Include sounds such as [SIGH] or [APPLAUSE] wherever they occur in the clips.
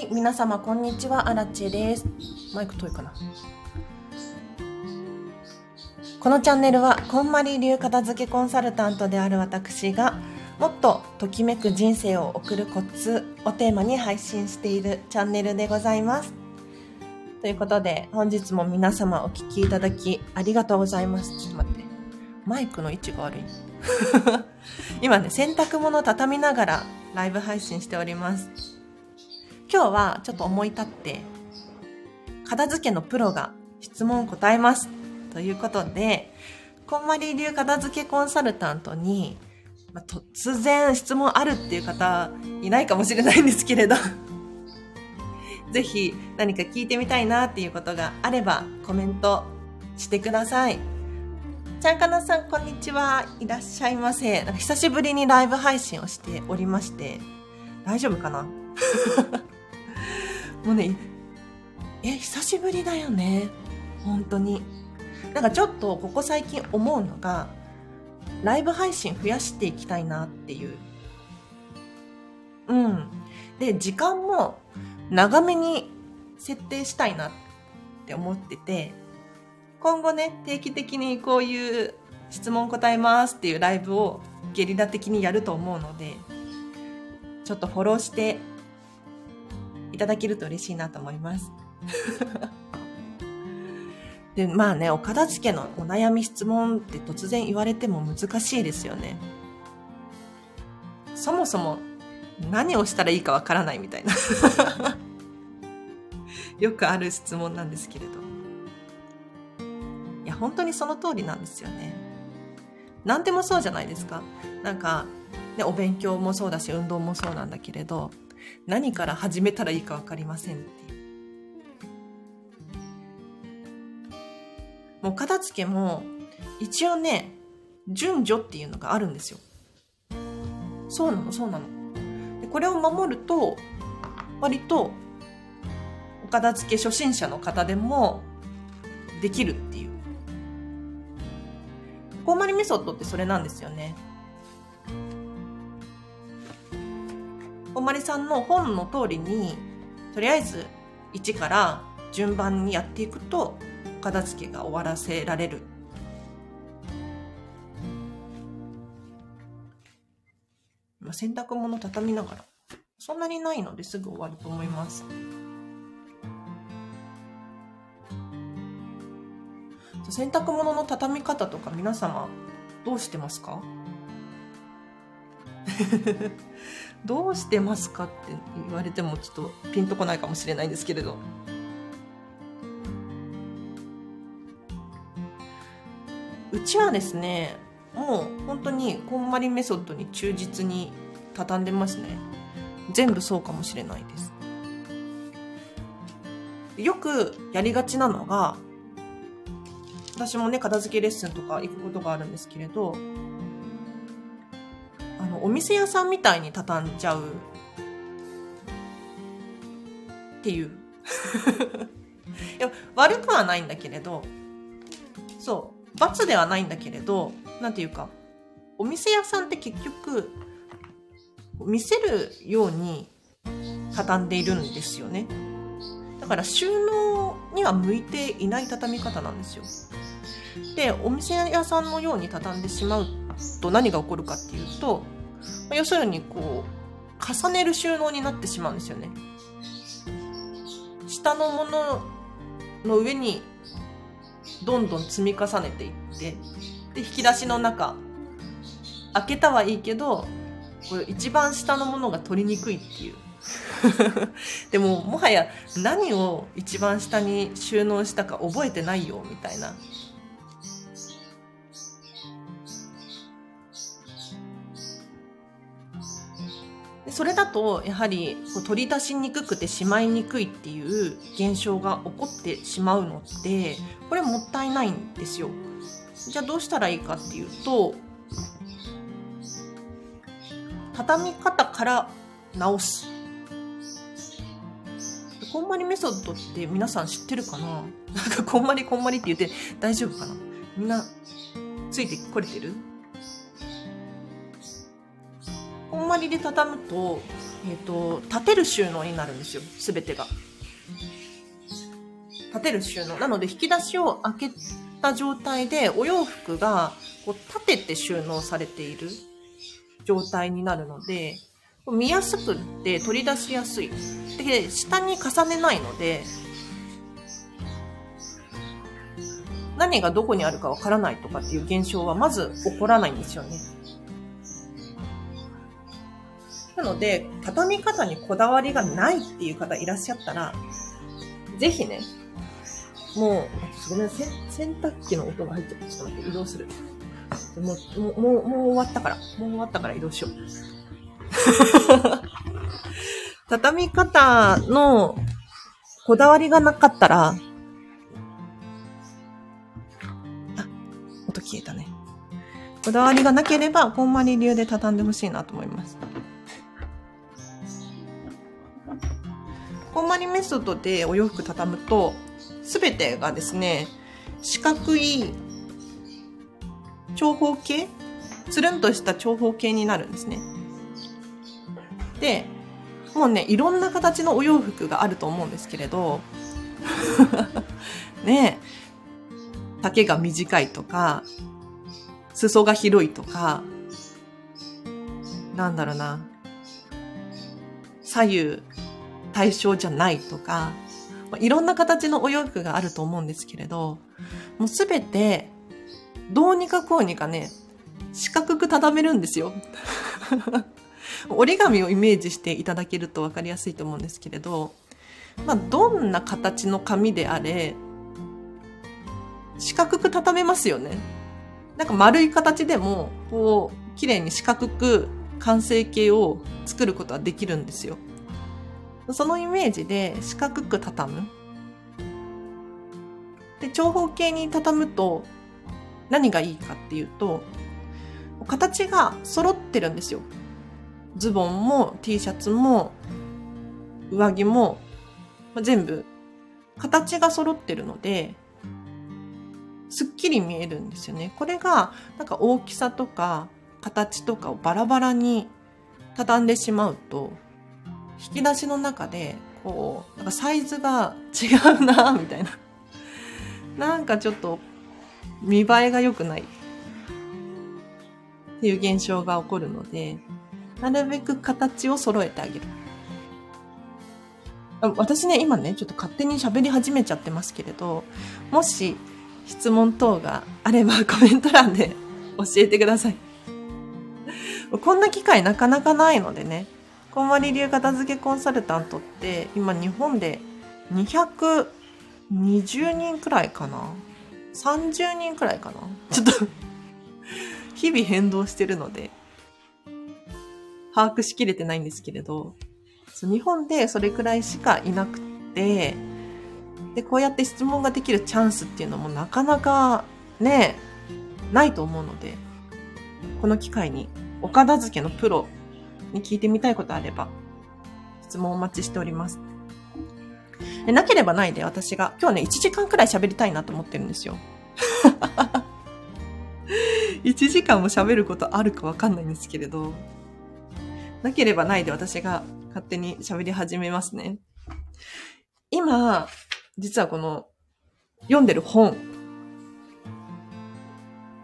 はい、皆様こんにちは、アラチェです。マイク遠いかな。このチャンネルは、こんまり流片付けコンサルタントである私が、もっとときめく人生を送るコツをテーマに配信しているチャンネルでございます。ということで、本日も皆様お聞きいただきありがとうございます。ちょっと待って。マイクの位置が悪い。[LAUGHS] 今ね、洗濯物を畳みながらライブ配信しております。今日はちょっと思い立って、片付けのプロが質問を答えます。ということで、こんまり流片付けコンサルタントに、まあ、突然質問あるっていう方いないかもしれないんですけれど、[LAUGHS] ぜひ何か聞いてみたいなっていうことがあればコメントしてください。ちゃんかなさん、こんにちは。いらっしゃいませ。なんか久しぶりにライブ配信をしておりまして、大丈夫かな？[LAUGHS] [LAUGHS] もうね、え、久しぶりだよね。本当に。なんかちょっとここ最近思うのが、ライブ配信増やしていきたいなっていう。うん。で、時間も長めに設定したいなって思ってて、今後ね、定期的にこういう質問答えますっていうライブをゲリラ的にやると思うので、ちょっとフォローしていただけると嬉しいなと思います。[LAUGHS] で、まあね、お片付けのお悩み質問って突然言われても難しいですよね。そもそも何をしたらいいかわからないみたいな。[LAUGHS] よくある質問なんですけれど。いや、本当にその通りなんですよね。何でもそうじゃないですか。なんか、ね、お勉強もそうだし、運動もそうなんだけれど、何から始めたらいいかわかりませんっていう。もう片付けも、一応ね、順序っていうのがあるんですよ。そうなの、そうなの。でこれを守ると、割と、お片付け初心者の方でも、できるっていう。こんまりメソッドってそれなんですよね。こんまりさんの本の通りに、とりあえず1から順番にやっていくと、片付けが終わらせられる。洗濯物畳みながら。そんなにないのですぐ終わると思います。洗濯物の畳み方とか皆様どうしてますか？[LAUGHS] どうしてますかって言われてもちょっとピンとこないかもしれないんですけれど。うちはですね、もう本当にこんまりメソッドに忠実に畳んでますね。全部そうかもしれないです。よくやりがちなのが、私もね、片付けレッスンとか行くことがあるんですけれど、あの、お店屋さんみたいに畳んじゃうっていう。いや、悪くはないんだけれど、そう、罰ではないんだけれど、なんていうか、お店屋さんって結局、見せるように畳んでいるんですよね。だから収納には向いていない畳み方なんですよ。で、お店屋さんのように畳んでしまうと何が起こるかっていうと、要するにこう、重ねる収納になってしまうんですよね。下のものの上にどんどん積み重ねていって、で、引き出しの中、開けたはいいけど、これ一番下のものが取りにくいっていう。[LAUGHS] でも、もはや何を一番下に収納したか覚えてないよ、みたいな。それだと、やはりこう取り出しにくくてしまいにくいっていう現象が起こってしまうので、これもったいないんですよ。じゃあどうしたらいいかっていうと、畳み方から直す。こんまりメソッドって皆さん知ってるかな？[LAUGHS] なんかこんまりこんまりって言って大丈夫かな？みんなついてこれてる？こんまりで畳むとえっ、ー、と、立てる収納になるんですよ。すべてが。立てる収納。なので、引き出しを開けた状態で、お洋服がこう立てて収納されている状態になるので、見やすくって取り出しやすい。で、下に重ねないので、何がどこにあるかわからないとかっていう現象はまず起こらないんですよね。なので、畳み方にこだわりがないっていう方いらっしゃったら、ぜひね、もう、ごめん、洗濯機の音が入っちゃった。ちょっと待って、移動する。もう、もう、もう、もう終わったから。もう終わったから移動しよう。[LAUGHS] 畳み方のこだわりがなかったら、あ、音消えたね。こだわりがなければ、こんまり流で畳んでほしいなと思います。こまりメソッドでお洋服畳むと、すべてがですね、四角い長方形つるんとした長方形になるんですね。で、もうね、いろんな形のお洋服があると思うんですけれど、[LAUGHS] ね丈が短いとか、裾が広いとか、なんだろうな、左右対称じゃないとか、まあいろんな形のお洋服があると思うんですけれど、もうすべて、どうにかこうにかね、四角く畳めるんですよ。[LAUGHS] 折り紙をイメージしていただけると分かりやすいと思うんですけれど、まあ、どんな形の紙であれ、四角く畳めますよね。なんか丸い形でも、こう、綺麗に四角く完成形を作ることはできるんですよ。そのイメージで四角く畳む。で、長方形に畳むと何がいいかっていうと、形が揃ってるんですよ。ズボンも T シャツも上着も全部形が揃ってるので、すっきり見えるんですよね。これがなんか大きさとか形とかをバラバラに畳んでしまうと引き出しの中で、こう、なんかサイズが違うなみたいな。[LAUGHS] なんかちょっと見栄えが良くないっていう現象が起こるので、なるべく形を揃えてあげる。私ね、今ね、ちょっと勝手に喋り始めちゃってますけれど、もし質問等があれば [LAUGHS] コメント欄で教えてください。こんな機会なかなかないのでね、こんまり流片付けコンサルタントって今日本で220人くらいかな ?30 人くらいかな？ちょっと日々変動してるので、把握しきれてないんですけれど、日本でそれくらいしかいなくて、で、こうやって質問ができるチャンスっていうのもなかなかね、ないと思うので、この機会にお片付けのプロに聞いてみたいことあれば、質問お待ちしております。でなければないで私が、今日ね、1時間くらい喋りたいなと思ってるんですよ。[LAUGHS] 1時間も喋ることあるかわかんないんですけれど、なければないで私が勝手に喋り始めますね。今、実はこの、読んでる本。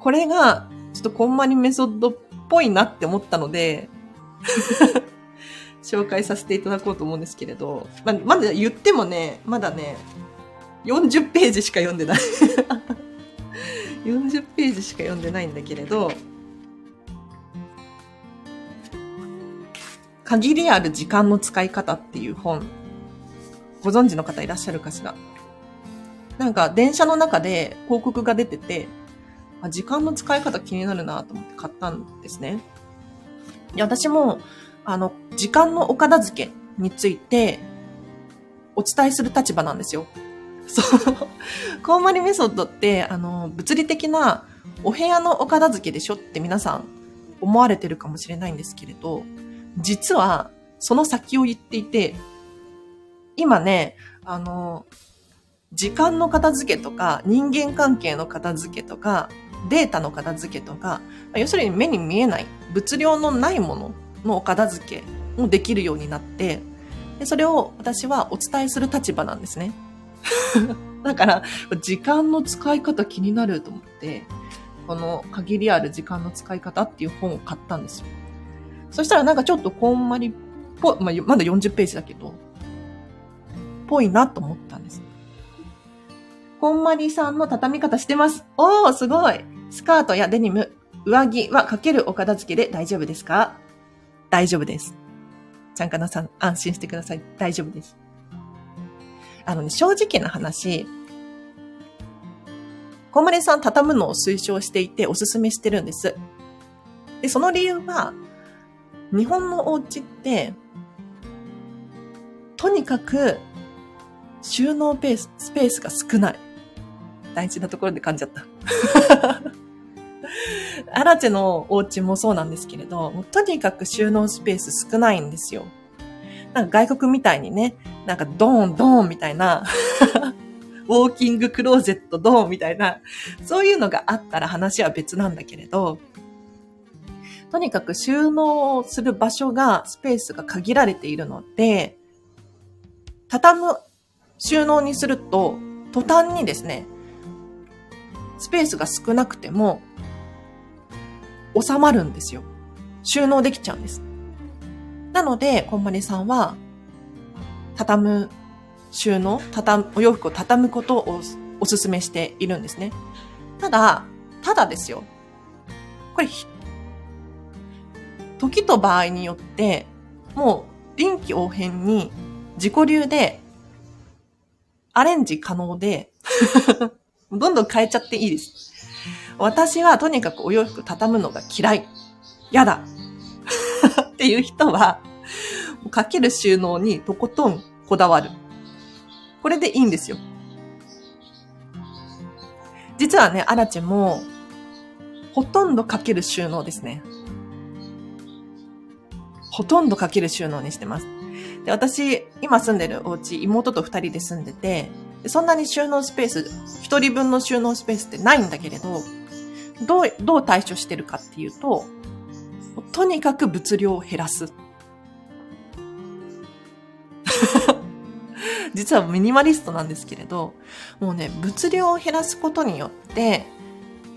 これが、ちょっとこんまりメソッドっぽいなって思ったので、[LAUGHS] 紹介させていただこうと思うんですけれど、ままだ言ってもね、まだね、40ページしか読んでない [LAUGHS] 40ページしか読んでないんだけれど、限りある時間の使い方っていう本、ご存知の方いらっしゃるかしら？なんか電車の中で広告が出てて、あ時間の使い方気になるなと思って買ったんですね。で、私も、あの、時間のお片付けについて、お伝えする立場なんですよ。そう。[LAUGHS] コウモリメソッドって、あの、物理的なお部屋のお片付けでしょって皆さん思われてるかもしれないんですけれど、実は、その先を言っていて、今ね、あの、時間の片付けとか、人間関係の片付けとか、データの片付けとか、要するに目に見えない物量のないもののお片付けもできるようになって、でそれを私はお伝えする立場なんですね。[LAUGHS] だから、時間の使い方気になると思って、この限りある時間の使い方っていう本を買ったんですよ。そしたらなんかちょっとこんまりっぽ、まあ、まだ40ページだけど、ぽいなと思ったんです。こんまりさんの畳み方してます。おー、すごい。スカートやデニム、上着はかけるお片付けで大丈夫ですか？大丈夫です。ちゃんかなさん、安心してください。大丈夫です。あのね、正直な話、こんまりさん畳むのを推奨していておすすめしてるんです。で、その理由は、日本のお家って、とにかく収納ペース、スペースが少ない。大事なところで噛んじゃった。[LAUGHS] アラチェのお家もそうなんですけれど、とにかく収納スペース少ないんですよ。なんか外国みたいにね、なんかドーンドーンみたいな [LAUGHS] ウォーキングクローゼットドーンみたいな、そういうのがあったら話は別なんだけれど、とにかく収納する場所が、スペースが限られているので、畳む収納にすると、途端にですね、スペースが少なくても、収まるんですよ。収納できちゃうんです。なので、こんまりさんは、畳む収納、畳む、お洋服を畳むことをお勧めしているんですね。ただ、ただですよ。これ、時と場合によって、もう臨機応変に自己流でアレンジ可能で [LAUGHS] どんどん変えちゃっていいです。私はとにかくお洋服畳むのが嫌い。やだ。[LAUGHS] っていう人は、かける収納にとことんこだわる。これでいいんですよ。実はね、アラチェも、ほとんどかける収納ですね。ほとんどかける収納にしてます。で、私、今住んでるお家、妹と二人で住んでて、そんなに収納スペース、一人分の収納スペースってないんだけれど、どう、どう対処してるかっていうと、とにかく物量を減らす。[LAUGHS] 実はミニマリストなんですけれど、もうね、物量を減らすことによって、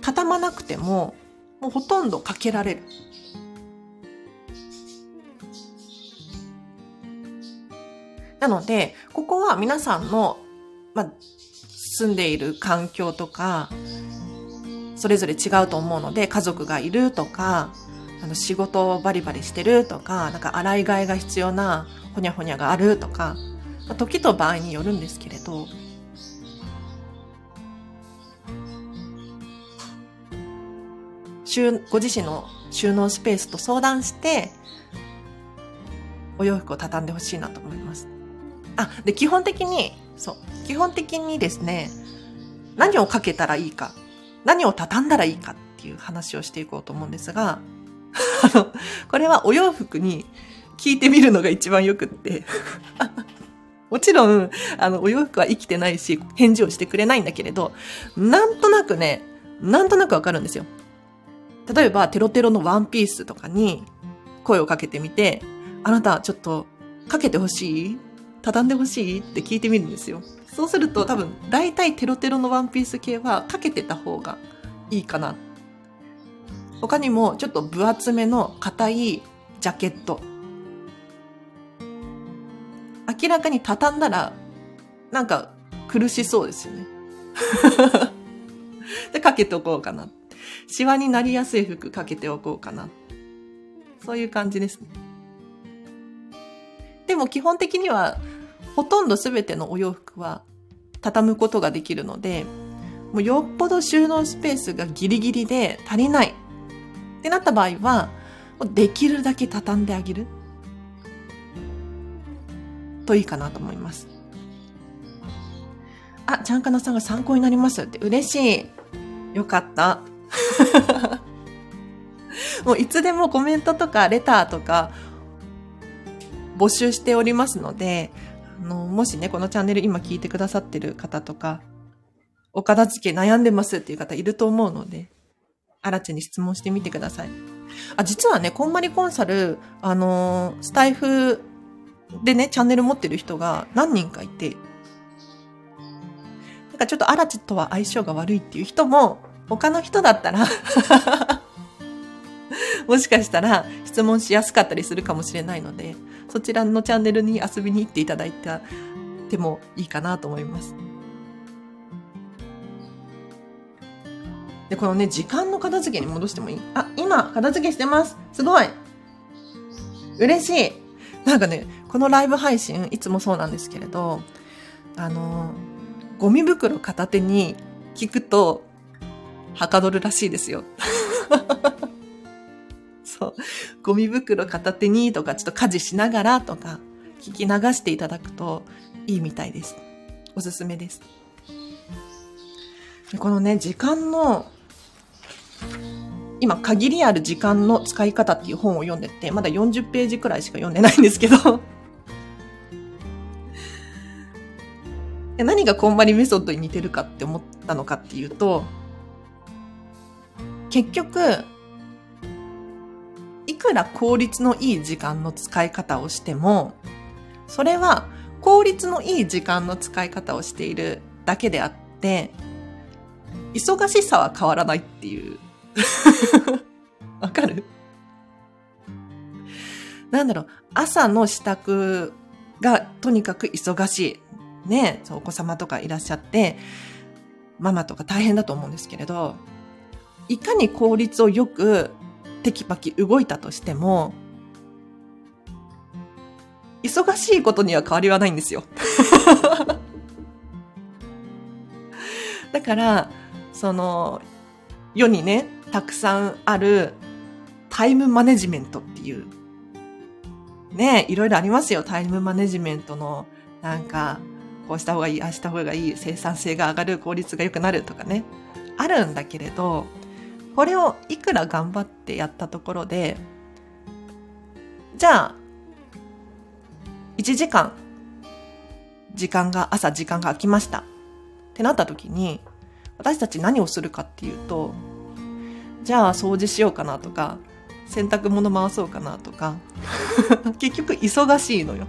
畳まなくても、もうほとんどかけられる。なので、ここは皆さんの、まあ、住んでいる環境とか、それぞれ違うと思うので、家族がいるとか、あの仕事をバリバリしてるとか、なんか洗い替えが必要なほにゃほにゃがあるとか、まあ、時と場合によるんですけれど、ご自身の収納スペースと相談して、お洋服を畳んでほしいなと思います。あ、で、基本的に、そう、基本的にですね、何をかけたらいいか何を畳んだらいいかっていう話をしていこうと思うんですが、[LAUGHS] あの、これはお洋服に聞いてみるのが一番よくって [LAUGHS] もちろん、あの、お洋服は生きてないし、返事をしてくれないんだけれど、なんとなくね、なんとなくわかるんですよ。例えば、テロテロのワンピースとかに声をかけてみて、あなた、ちょっと、かけてほしい？畳んでほしい？って聞いてみるんですよ。そうすると多分大体テロテロのワンピース系はかけてた方がいいかな。他にもちょっと分厚めの硬いジャケット。明らかに畳んだらなんか苦しそうですよね。[LAUGHS] で、かけておこうかな。シワになりやすい服かけておこうかな。そういう感じですね。でも基本的にはほとんど全てのお洋服は畳むことができるので、もうよっぽど収納スペースがギリギリで足りないってなった場合は、できるだけ畳んであげるといいかなと思います。あ、ちゃんかなさんが参考になりますって嬉しい。よかった。[LAUGHS] もういつでもコメントとかレターとか募集しておりますので、あの、もしね、このチャンネル今聞いてくださってる方とか、お片付け悩んでますっていう方いると思うので、アラチに質問してみてください。あ、実はね、こんまりコンサル、あのー、スタイフでね、チャンネル持ってる人が何人かいて、なんかちょっとアラチとは相性が悪いっていう人も、他の人だったら [LAUGHS] [LAUGHS] もしかしたら質問しやすかったりするかもしれないので、そちらのチャンネルに遊びに行っていただいたてもいいかなと思います。で、このね、時間の片付けに戻してもいい？あ、今、片付けしてます。すごい。嬉しい。なんかね、このライブ配信、いつもそうなんですけれど、あの、ゴミ袋片手に聞くと、はかどるらしいですよ。[LAUGHS] そう。ゴミ袋片手にとか、ちょっと家事しながらとか、聞き流していただくといいみたいです。おすすめです。このね、時間の今、限りある時間の使い方っていう本を読んでて、まだ40ページくらいしか読んでないんですけど [LAUGHS] 何がこんまりメソッドに似てるかって思ったのかっていうと、結局、いくら効率のいい時間の使い方をしても、それは効率のいい時間の使い方をしているだけであって、忙しさは変わらないっていう。[LAUGHS] わかる？なんだろう、朝の支度がとにかく忙しい。ねそう、お子様とかいらっしゃって、ママとか大変だと思うんですけれど、いかに効率をよくテキパキ動いたとしても、忙しいことには変わりはないんですよ。[LAUGHS] だから、その、世にね、たくさんあるタイムマネジメントっていう。ねいろいろありますよ。タイムマネジメントの、なんか、こうした方がいい、ああした方がいい、生産性が上がる、効率が良くなるとかね。あるんだけれど、これをいくら頑張ってやったところで、じゃあ、1時間、時間が、朝時間が空きました。ってなった時に、私たち何をするかっていうと、じゃあ掃除しようかなとか、洗濯物回そうかなとか、[LAUGHS] 結局忙しいのよ。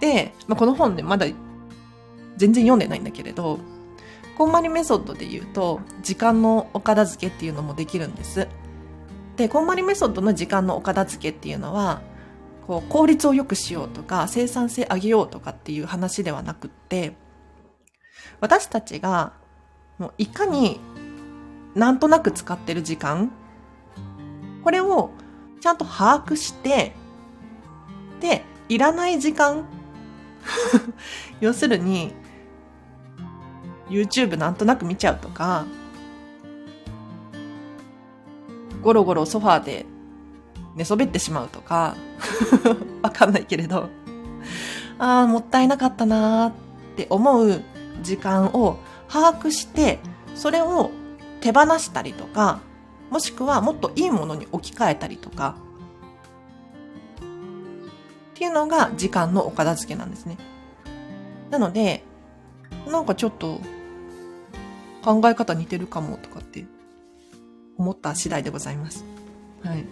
で、まあ、この本ね、まだ全然読んでないんだけれど、こんまりメソッドで言うと、時間のお片付けっていうのもできるんです。で、こんまりメソッドの時間のお片付けっていうのは、こう効率を良くしようとか生産性上げようとかっていう話ではなくって私たちがもういかになんとなく使ってる時間これをちゃんと把握してでいらない時間 [LAUGHS] 要するに YouTube なんとなく見ちゃうとかゴロゴロソファーで寝そべってしまうとか、[LAUGHS] わかんないけれど、ああ、もったいなかったなーって思う時間を把握して、それを手放したりとか、もしくはもっといいものに置き換えたりとか、っていうのが時間のお片付けなんですね。なので、なんかちょっと考え方似てるかもとかって思った次第でございます。はい。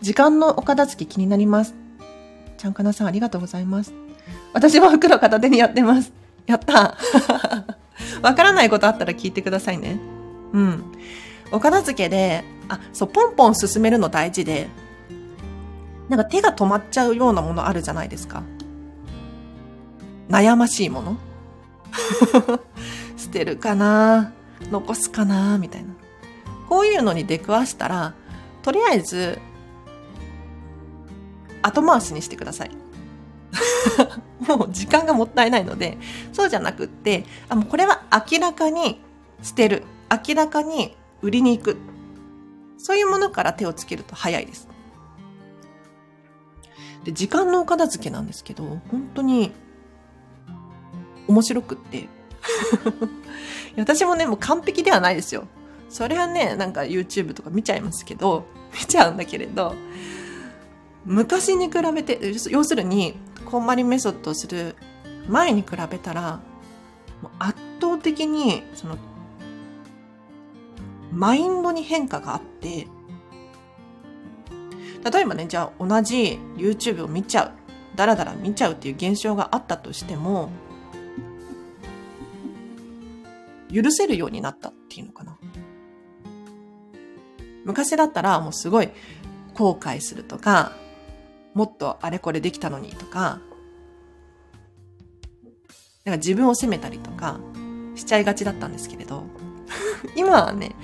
時間のお片付け気になります。ちゃんかなさんありがとうございます。私は袋片手にやってます。やった [LAUGHS] わからないことあったら聞いてくださいね。うん。お片付けで、あ、そう、ポンポン進めるの大事で、なんか手が止まっちゃうようなものあるじゃないですか。悩ましいもの [LAUGHS] 捨てるかな残すかなみたいな。こういうのに出くわしたら、とりあえず後回しにしてください。[LAUGHS] もう時間がもったいないので、そうじゃなくって、あ、もうこれは明らかに捨てる。明らかに売りに行く。そういうものから手をつけると早いです。で、時間のお片付けなんですけど、本当に面白くって。私もね、もう完璧ではないですよ。それはね、なんか YouTube とか見ちゃいますけど、見ちゃうんだけれど、昔に比べて、要するに、こんまりメソッドをする前に比べたら、もう圧倒的に、その、マインドに変化があって、例えばね、じゃあ同じ YouTube を見ちゃう、だらだら見ちゃうっていう現象があったとしても、許せるようになったっていうのかな。昔だったらもうすごい後悔するとか、もっとあれこれできたのにとか、なんか自分を責めたりとかしちゃいがちだったんですけれど、[LAUGHS] 今はね、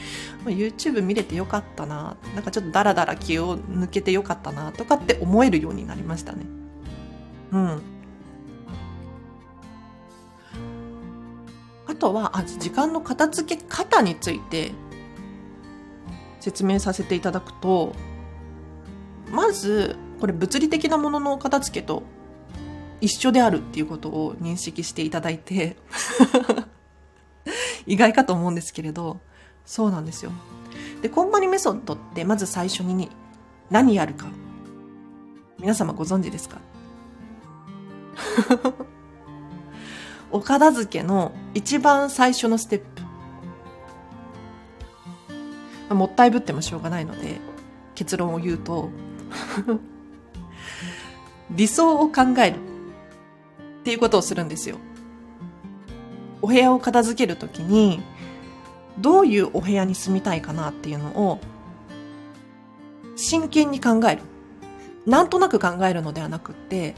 YouTube 見れてよかったな、なんかちょっとダラダラ気を抜けてよかったな、とかって思えるようになりましたね。うん。とは、あ、時間の片付け方について説明させていただくと、まず、これ物理的なものの片付けと一緒であるっていうことを認識していただいて [LAUGHS] 意外かと思うんですけれど、そうなんですよ。で、コンマニメソッドってまず最初に何やるか。皆様ご存知ですか？お片付けの一番最初のステップ。もったいぶってもしょうがないので、結論を言うと [LAUGHS] 理想を考えるっていうことをするんですよ。お部屋を片付けるときに、どういうお部屋に住みたいかなっていうのを、真剣に考える。なんとなく考えるのではなくって、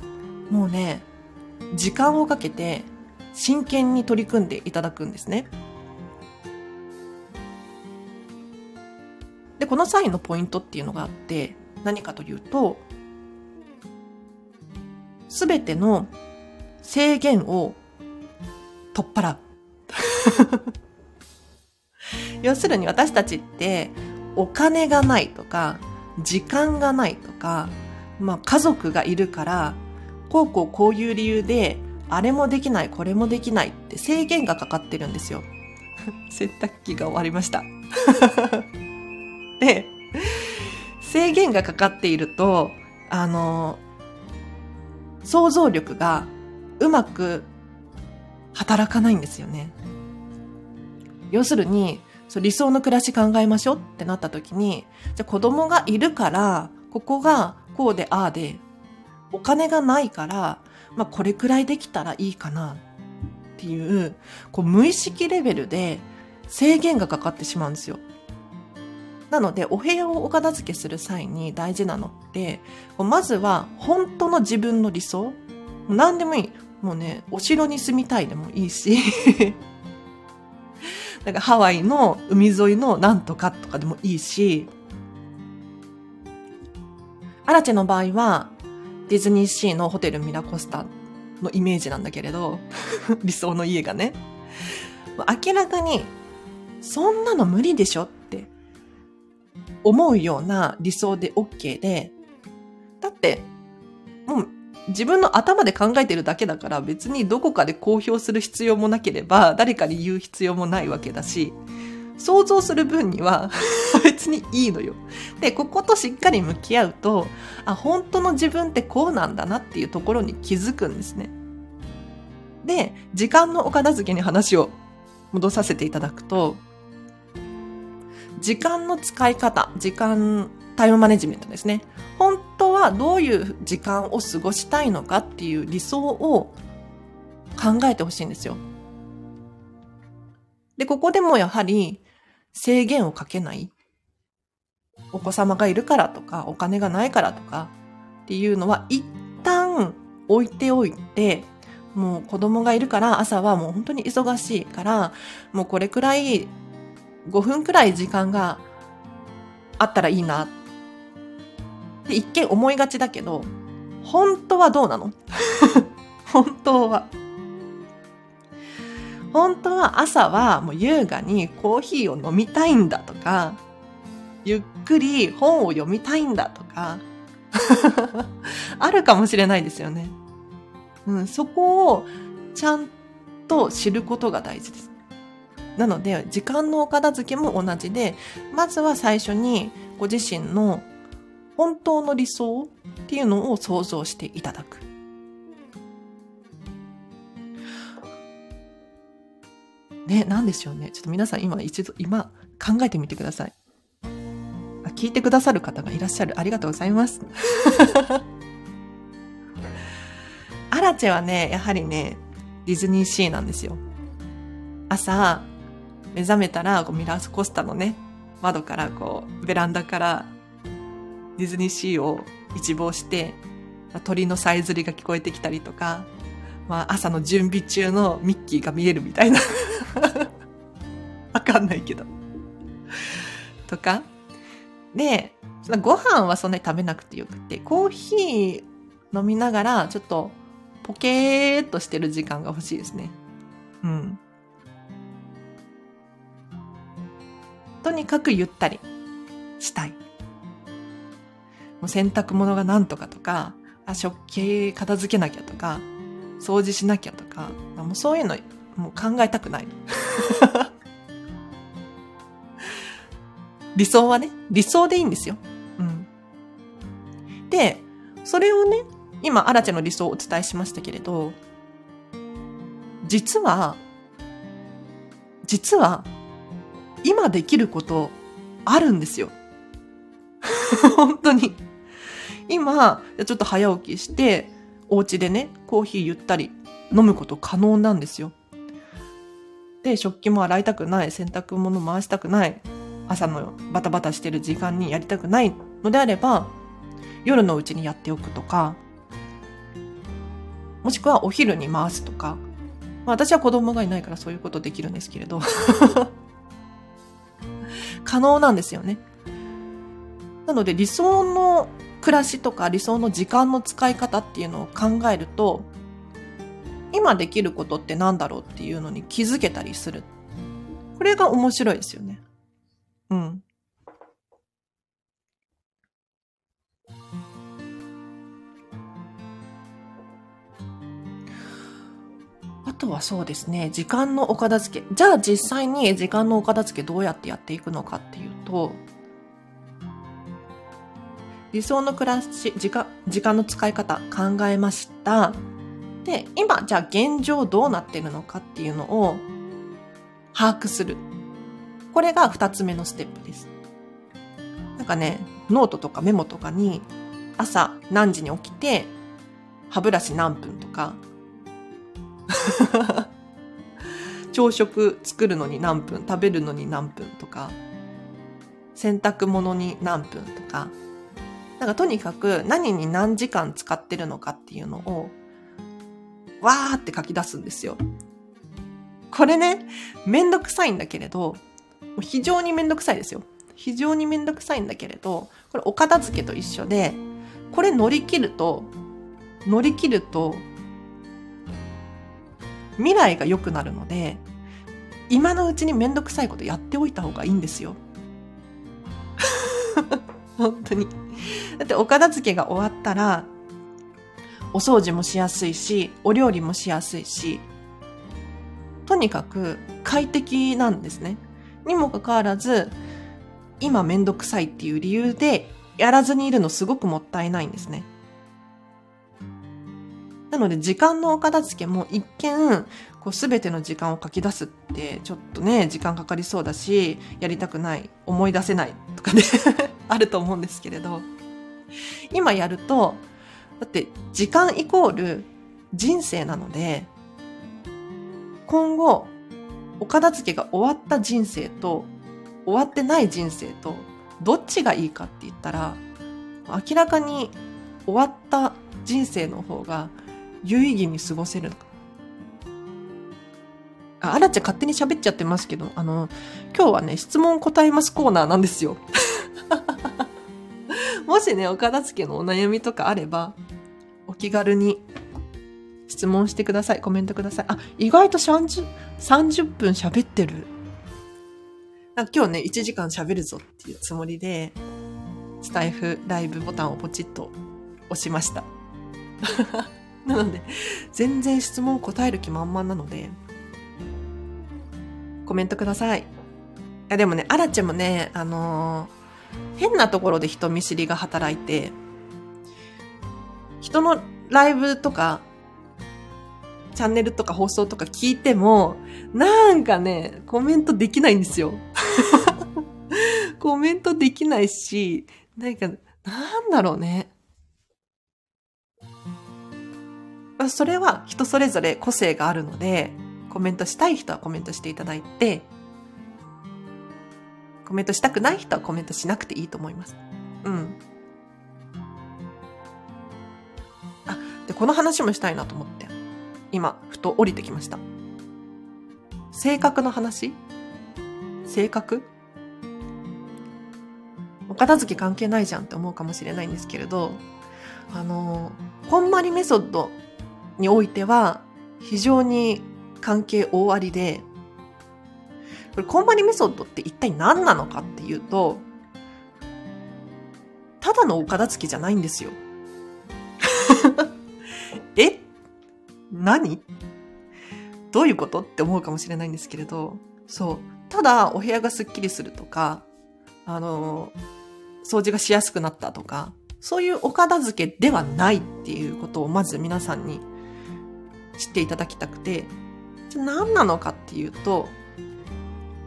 もうね、時間をかけて真剣に取り組んでいただくんですね。で、この際のポイントっていうのがあって、何かというと、すべての制限を取っ払う。[LAUGHS] 要するに私たちってお金がないとか、時間がないとか、まあ家族がいるから、こうこうこういう理由で、あれもできない、これもできないって制限がかかってるんですよ。[LAUGHS] 洗濯機が終わりました。[LAUGHS] で、制限がかかっていると、あの、想像力がうまく働かないんですよね。要するに、そ理想の暮らし考えましょうってなった時に、じゃ子供がいるから、ここがこうでああで、お金がないから、まあこれくらいできたらいいかなっていう、こう無意識レベルで制限がかかってしまうんですよ。なので、お部屋をお片付けする際に大事なのって、まずは本当の自分の理想何でもいい。もうね、お城に住みたいでもいいし [LAUGHS] なんかハワイの海沿いのなんとかとかでもいいし、アラチェの場合は、ディズニーシーのホテルミラコスタのイメージなんだけれど、[LAUGHS] 理想の家がね。明らかに、そんなの無理でしょって思うような理想で OK で、だって、もう自分の頭で考えてるだけだから別にどこかで公表する必要もなければ誰かに言う必要もないわけだし、想像する分には [LAUGHS] 別にいいのよ。で、こことしっかり向き合うと、あ、本当の自分ってこうなんだなっていうところに気づくんですね。で、時間のお片付けに話を戻させていただくと、時間の使い方、時間、タイムマネジメントですね。本当はどういう時間を過ごしたいのかっていう理想を考えてほしいんですよ。で、ここでもやはり制限をかけない。お子様がいるからとか、お金がないからとかっていうのは一旦置いておいて、もう子供がいるから朝はもう本当に忙しいから、もうこれくらい5分くらい時間があったらいいなって一見思いがちだけど、本当はどうなの？[LAUGHS] 本当は。本当は朝はもう優雅にコーヒーを飲みたいんだとか、ゆっくり本を読みたいんだとか、[LAUGHS] あるかもしれないですよね。うん、そこをちゃんと知ることが大事です。なので、時間のお片付けも同じで、まずは最初にご自身の本当の理想っていうのを想像していただく。ね、なんでしょうね。ちょっと皆さん今一度、今考えてみてください。あ聞いてくださる方がいらっしゃる。ありがとうございます。[LAUGHS] アラチェはね、やはりね、ディズニーシーなんですよ。朝、目覚めたら、こうミラースコスタのね、窓からこう、ベランダからディズニーシーを一望して、鳥のさえずりが聞こえてきたりとか、まあ朝の準備中のミッキーが見えるみたいなわかんないけど。とか。で、ご飯はそんなに食べなくてよくて、コーヒー飲みながら、ちょっとポケーっとしてる時間が欲しいですね。うん。とにかくゆったりしたい。もう洗濯物がなんとかとか、あ、食器片付けなきゃとか、掃除しなきゃとか、もうそういうのもう考えたくない。[LAUGHS] 理想はね、理想でいいんですよ。うん。で、それをね、今、アラチェの理想をお伝えしましたけれど、実は、実は、今できることあるんですよ。[LAUGHS] 本当に。今、ちょっと早起きして、お家でね、コーヒーゆったり飲むこと可能なんですよ。で、食器も洗いたくない、洗濯物回したくない、朝のバタバタしてる時間にやりたくないのであれば、夜のうちにやっておくとか、もしくはお昼に回すとか、まあ、私は子供がいないからそういうことできるんですけれど [LAUGHS] 可能なんですよね。なので理想の暮らしとか理想の時間の使い方っていうのを考えると、今できることって何だろうっていうのに気づけたりする。これが面白いですよね。うん。あとはそうですね、時間のお片付け。じゃあ実際に時間のお片付けどうやってやっていくのかっていうと、理想の暮らし、時間、時間の使い方考えました。で、今、じゃあ現状どうなってるのかっていうのを把握する。これが二つ目のステップです。なんかね、ノートとかメモとかに朝何時に起きて歯ブラシ何分とか [LAUGHS] 朝食作るのに何分、食べるのに何分とか洗濯物に何分とかなんかとにかく何に何時間使ってるのかっていうのを、わーって書き出すんですよ。これね、めんどくさいんだけれど、非常にめんどくさいですよ。非常にめんどくさいんだけれど、これお片付けと一緒で、これ乗り切ると、乗り切ると、未来が良くなるので、今のうちにめんどくさいことやっておいた方がいいんですよ。[LAUGHS] 本当に。だってお片付けが終わったら、お掃除もしやすいし、お料理もしやすいし、とにかく快適なんですね。にもかかわらず、今めんどくさいっていう理由でやらずにいるのすごくもったいないんですね。なので時間のお片付けも一見、こう全ての時間を書き出すってちょっとね、時間かかりそうだし、やりたくない、思い出せないとかね [LAUGHS] あると思うんですけれど、今やると、だって時間イコール人生なので、今後、お片付けが終わった人生と終わってない人生とどっちがいいかって言ったら、明らかに終わった人生の方が有意義に過ごせるあ、あらちゃ勝手に喋っちゃってますけど、あの、今日はね、質問答えますコーナーなんですよ。[LAUGHS] もしね、お片付けのお悩みとかあれば、お気軽に質問してください。コメントください。あ、意外と30、30分喋ってる。なんか今日ね、1時間喋るぞっていうつもりで、スタイフライブボタンをポチッと押しました。[LAUGHS] なので、全然質問答える気満々なので、コメントください。いや、でもね、アラチェもね、あのー、変なところで人見知りが働いて、人のライブとかチャンネルとか放送とか聞いても、なんかね、コメントできないんですよ。[LAUGHS] コメントできないし、なんか、なんだろうね。それは人それぞれ個性があるので、コメントしたい人はコメントしていただいて、コメントしたくない人はコメントしなくていいと思います。うん。あ、で、この話もしたいなと思って。今、ふと降りてきました。性格の話？性格？お片付け関係ないじゃんって思うかもしれないんですけれど、あの、こんまりメソッドにおいては非常に関係大ありで、これ、こんまりメソッドって一体何なのかっていうと、ただのお片付けじゃないんですよ。[LAUGHS] え？何？どういうことって思うかもしれないんですけれど、そう。ただお部屋がスッキリするとか、あの、掃除がしやすくなったとか、そういうお片付けではないっていうことをまず皆さんに知っていただきたくて、何なのかっていうと、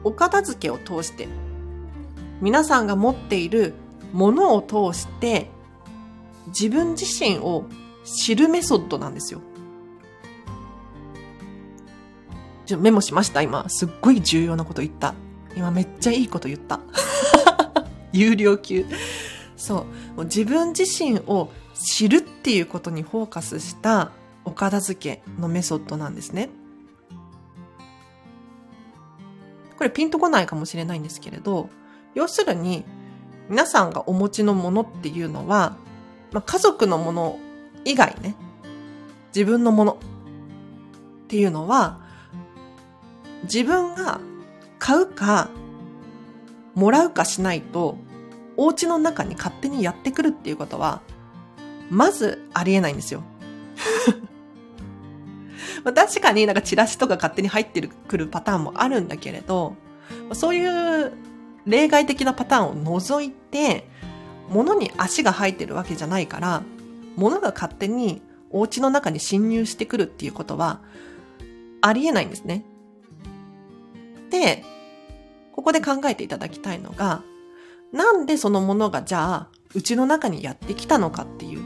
お片付けを通して、皆さんが持っているものを通して、自分自身を知るメソッドなんですよ。ちょメモしました、今。すっごい重要なこと言った。今めっちゃいいこと言った。[LAUGHS] 有料級。そう。もう自分自身を知るっていうことにフォーカスしたお片付けのメソッドなんですね。これピンとこないかもしれないんですけれど、要するに皆さんがお持ちのものっていうのは、まあ、家族のもの以外ね、自分のものっていうのは、自分が買うか、もらうかしないと、お家の中に勝手にやってくるっていうことは、まずありえないんですよ。まあ、確かになんかチラシとか勝手に入ってくるパターンもあるんだけれど、そういう例外的なパターンを除いて、物に足が生えてるわけじゃないから、物が勝手にお家の中に侵入してくるっていうことは、ありえないんですね。で、ここで考えていただきたいのが、なんでそのものがじゃあ、うちの中にやってきたのかっていう。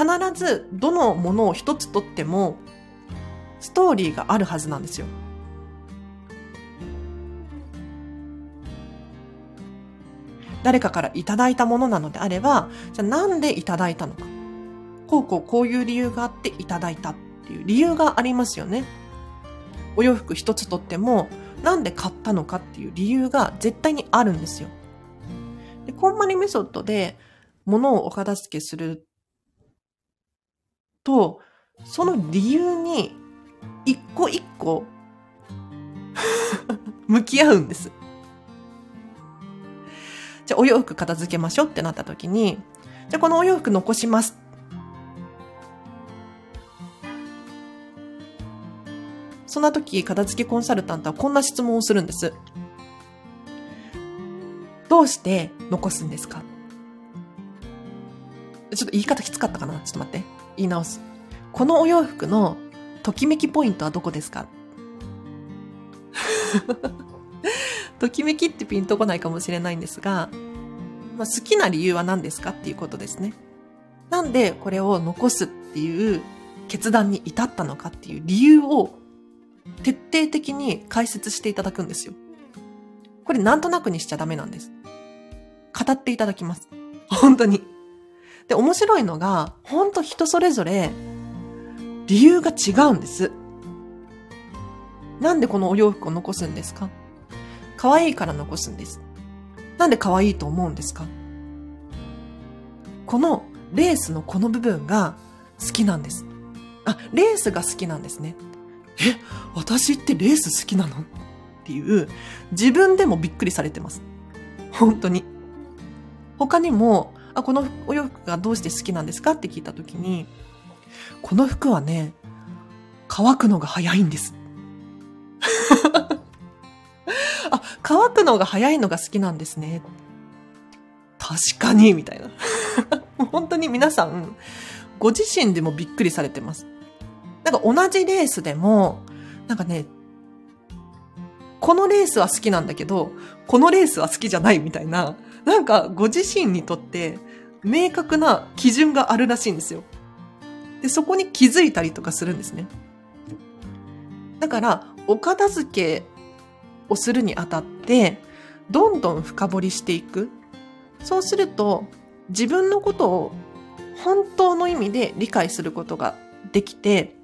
必ずどのものを一つとっても、ストーリーがあるはずなんですよ。誰かからいただいたものなのであれば、じゃあなんでいただいたのか。こうこうこういう理由があっていただいたっていう理由がありますよね。お洋服一つとっても、なんで買ったのかっていう理由が絶対にあるんですよ。で、こんまりメソッドで物をお片付けすると、その理由に一個一個 [LAUGHS] 向き合うんです。じゃあお洋服片付けましょうってなった時に、じゃあこのお洋服残します。そんな時、片付けコンサルタントはこんな質問をするんです。どうして残すんですか？ちょっと言い方きつかったかな？ちょっと待って。言い直す。このお洋服のときめきポイントはどこですか？[LAUGHS] ときめきってピンとこないかもしれないんですが、まあ、好きな理由は何ですかっていうことですね。なんでこれを残すっていう決断に至ったのかっていう理由を徹底的に解説していただくんですよ。これなんとなくにしちゃダメなんです。語っていただきます。本当に。で、面白いのが、本当人それぞれ理由が違うんです。なんでこのお洋服を残すんですか？可愛いから残すんです。なんで可愛いと思うんですか？このレースのこの部分が好きなんです。あ、レースが好きなんですね。え、私ってレース好きなの？っていう、自分でもびっくりされてます。本当に。他にも、あ、このお洋服がどうして好きなんですかって聞いたときに、この服はね、乾くのが早いんです。[LAUGHS] あ、乾くのが早いのが好きなんですね。確かに、みたいな。[LAUGHS] 本当に皆さん、ご自身でもびっくりされてます。なんか同じレースでも、なんかね、このレースは好きなんだけど、このレースは好きじゃないみたいな、なんかご自身にとって明確な基準があるらしいんですよ。で、そこに気づいたりとかするんですね。だから、お片付けをするにあたって、どんどん深掘りしていく。そうすると、自分のことを本当の意味で理解することができて、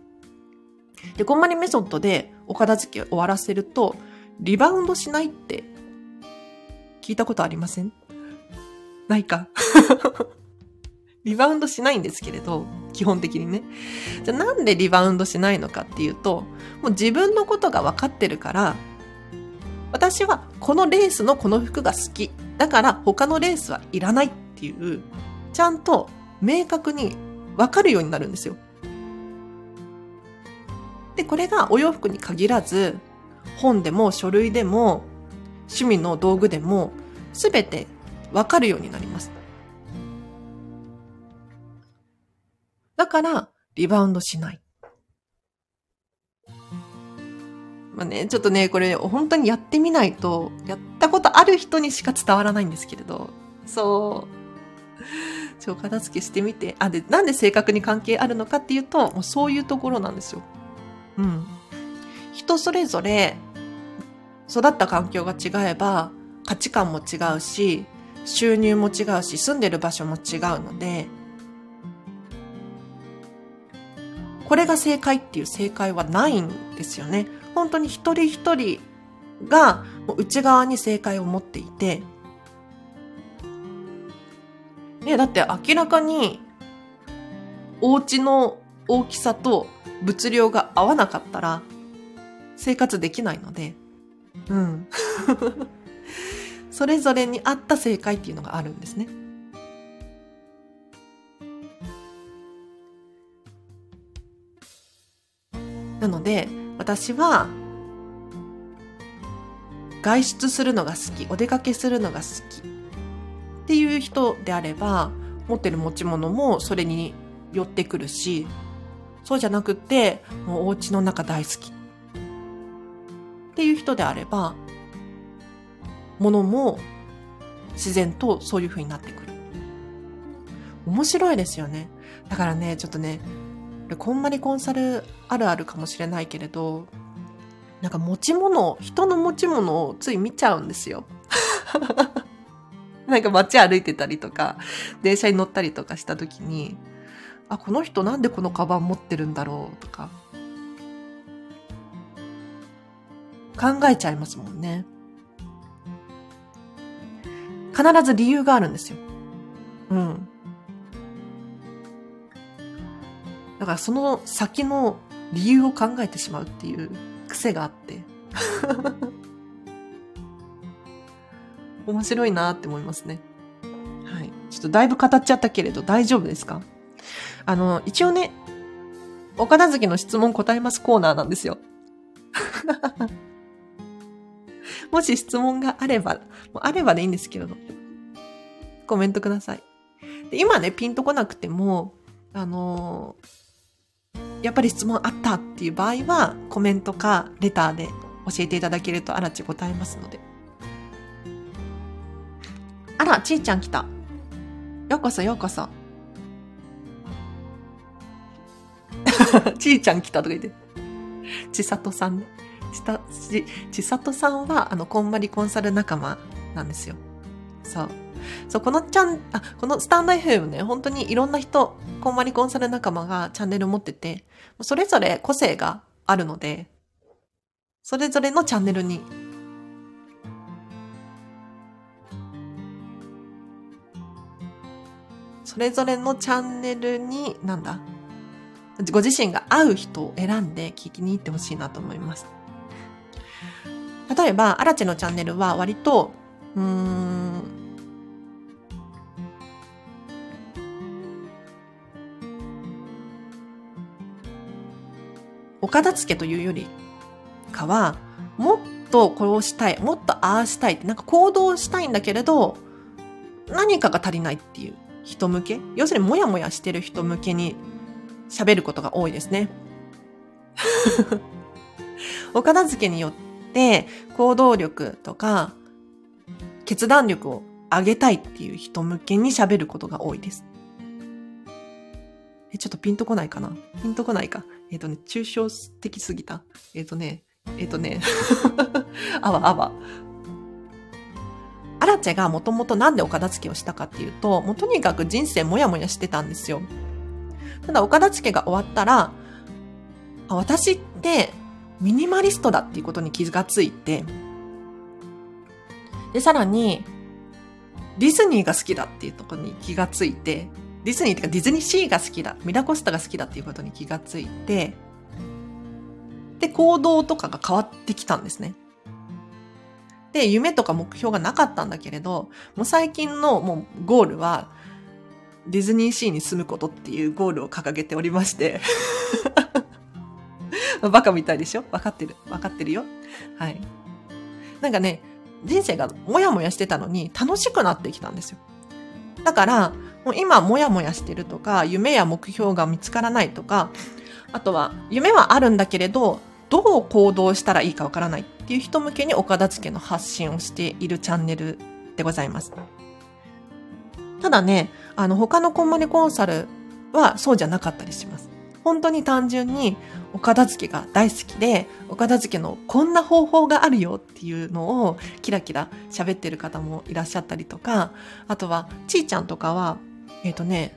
で、こんまりメソッドでお片付け終わらせると、リバウンドしないって聞いたことありません？ないか。[LAUGHS] リバウンドしないんですけれど、基本的にね。じゃあなんでリバウンドしないのかっていうと、もう自分のことが分かってるから、私はこのレースのこの服が好き。だから他のレースはいらないっていう、ちゃんと明確に分かるようになるんですよ。で、これがお洋服に限らず、本でも書類でも趣味の道具でもすべて分かるようになります。だから、リバウンドしない。まあね、ちょっとね、これ本当にやってみないと、やったことある人にしか伝わらないんですけれど、そう。ちょ、片付けしてみて。あ、で、なんで性格に関係あるのかっていうと、もうそういうところなんですよ。うん。人それぞれ、育った環境が違えば、価値観も違うし、収入も違うし、住んでる場所も違うので、これが正解っていう正解はないんですよね。本当に一人一人が内側に正解を持っていて、ね、だって明らかにお家の大きさと物量が合わなかったら生活できないので、うん。[LAUGHS] それぞれに合った正解っていうのがあるんですね。なので、私は、外出するのが好き、お出かけするのが好きっていう人であれば、持ってる持ち物もそれに寄ってくるし、そうじゃなくて、もうお家の中大好きっていう人であれば、物も自然とそういう風になってくる。面白いですよね。だからね、ちょっとね、こんまりコンサルあるあるかもしれないけれど、なんか持ち物、人の持ち物をつい見ちゃうんですよ。[LAUGHS] なんか街歩いてたりとか、電車に乗ったりとかした時に、あ、この人なんでこのカバン持ってるんだろうとか、考えちゃいますもんね。必ず理由があるんですよ。うん。だからその先の理由を考えてしまうっていう癖があって。[LAUGHS] 面白いなって思いますね。はい。ちょっとだいぶ語っちゃったけれど大丈夫ですか？あの、一応ね、お片付けの質問答えますコーナーなんですよ。[LAUGHS] もし質問があれば、もうあればでいいんですけど、コメントください。で今ね、ピンとこなくても、あのーやっぱり質問あったっていう場合は、コメントかレターで教えていただけるとあらち答えますので。あら、ちーちゃん来た。ようこそようこそ。[LAUGHS] ちーちゃん来たとか言って。ちさとさんね。ち、さとさんは、あの、こんまりコンサル仲間なんですよ。そう。そう、このチャン、あ、このスタンド FM ね、本当にいろんな人、こんまりコンサル仲間がチャンネルを持ってて、それぞれ個性があるので、それぞれのチャンネルに、それぞれのチャンネルに、なんだご自身が合う人を選んで聞きに行ってほしいなと思います。例えば、アラチェのチャンネルは割と、うーん、お片付けというよりかは、もっとこうしたい、もっとああしたいって、なんか行動したいんだけれど、何かが足りないっていう人向け要するにもやもやしてる人向けに喋ることが多いですね。お片付けによってて行動力とか決断力を上げたいっていう人向けに喋ることが多いです。え、ちょっとピンとこないかな？ピンとこないか？えっ、ー、とね、抽象的すぎた？えっ、ー、とね、えっ、ー、とね、[LAUGHS] あわあわ。アラチェがもともとなんでお片付けをしたかっていうと、もうとにかく人生もやもやしてたんですよ。ただお片付けが終わったら、あ私ってミニマリストだっていうことに気がついて、で、さらに、ディズニーが好きだっていうところに気がついて、ディズニーっていうかディズニーシーが好きだ、ミラコスタが好きだっていうことに気がついて、で、行動とかが変わってきたんですね。で、夢とか目標がなかったんだけれど、もう最近のもうゴールは、ディズニーシーに住むことっていうゴールを掲げておりまして [LAUGHS] バカみたいでしょ？分かってる。分かってるよ。はい。なんかね、人生がもやもやしてたのに楽しくなってきたんですよ。だから、もう今もやもやしてるとか、夢や目標が見つからないとか、あとは夢はあるんだけれど、どう行動したらいいかわからないっていう人向けにお片付けの発信をしているチャンネルでございます。ただね、あの他のコンマネコンサルはそうじゃなかったりします。本当に単純にお片付けが大好きで、お片付けのこんな方法があるよっていうのをキラキラ喋ってる方もいらっしゃったりとか、あとは、ちーちゃんとかは、えっ、ー、とね、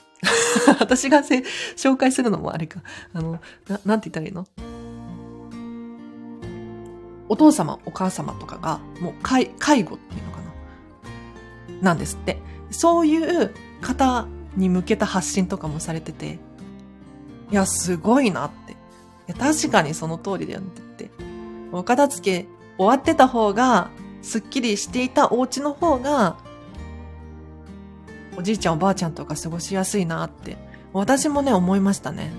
[LAUGHS] 私がせ紹介するのもあれか。あの、ななんて言ったらいいの？お父様、お母様とかが、もう介介護っていうのかな？なんですって。そういう方に向けた発信とかもされてて、いや、すごいなって。いや、確かにその通りだよねって。お片付け終わってた方が、すっきりしていたお家の方が、おじいちゃんおばあちゃんとか過ごしやすいなって、私もね、思いましたね。